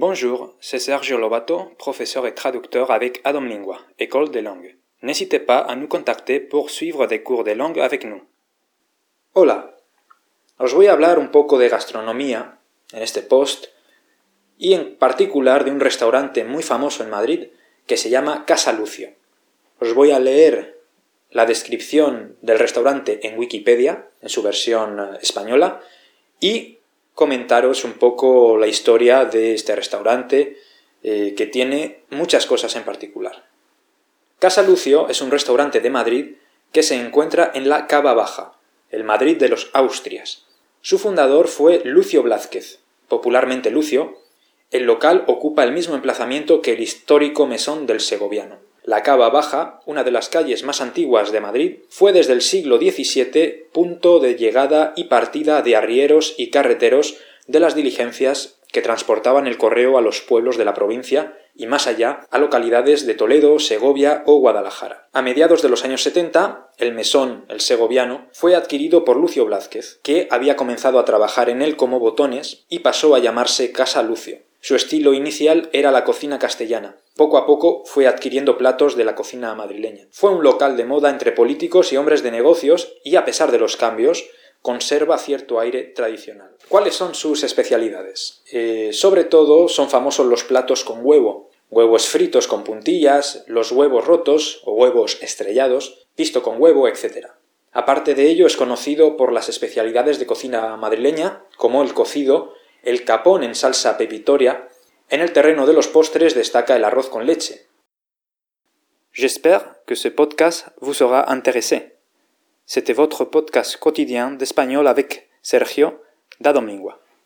Bonjour, c'est Sergio Lobato, professeur et traducteur avec Adam Lingua, École des langues. N'hésitez pas à nous contacter pour suivre des cours de langue avec nous. Hola, os voy a hablar un poco de gastronomía en este post y en particular de un restaurante muy famoso en Madrid que se llama Casa Lucio. Os voy a leer la descripción del restaurante en Wikipedia, en su versión eh, española, y comentaros un poco la historia de este restaurante eh, que tiene muchas cosas en particular. Casa Lucio es un restaurante de Madrid que se encuentra en la Cava Baja, el Madrid de los Austrias. Su fundador fue Lucio Blázquez, popularmente Lucio. El local ocupa el mismo emplazamiento que el histórico mesón del Segoviano. La Cava Baja, una de las calles más antiguas de Madrid, fue desde el siglo XVII punto de llegada y partida de arrieros y carreteros de las diligencias que transportaban el correo a los pueblos de la provincia y más allá a localidades de Toledo, Segovia o Guadalajara. A mediados de los años 70, el mesón, el segoviano, fue adquirido por Lucio Blázquez, que había comenzado a trabajar en él como botones y pasó a llamarse Casa Lucio. Su estilo inicial era la cocina castellana. Poco a poco fue adquiriendo platos de la cocina madrileña. Fue un local de moda entre políticos y hombres de negocios y, a pesar de los cambios, conserva cierto aire tradicional. ¿Cuáles son sus especialidades? Eh, sobre todo son famosos los platos con huevo, huevos fritos con puntillas, los huevos rotos o huevos estrellados, pisto con huevo, etc. Aparte de ello es conocido por las especialidades de cocina madrileña, como el cocido, el capón en salsa pepitoria, en el terreno de los postres destaca el arroz con leche. J'espère que ce podcast vous sera intéressé. C'était votre podcast quotidien d'espagnol avec Sergio da Domingua.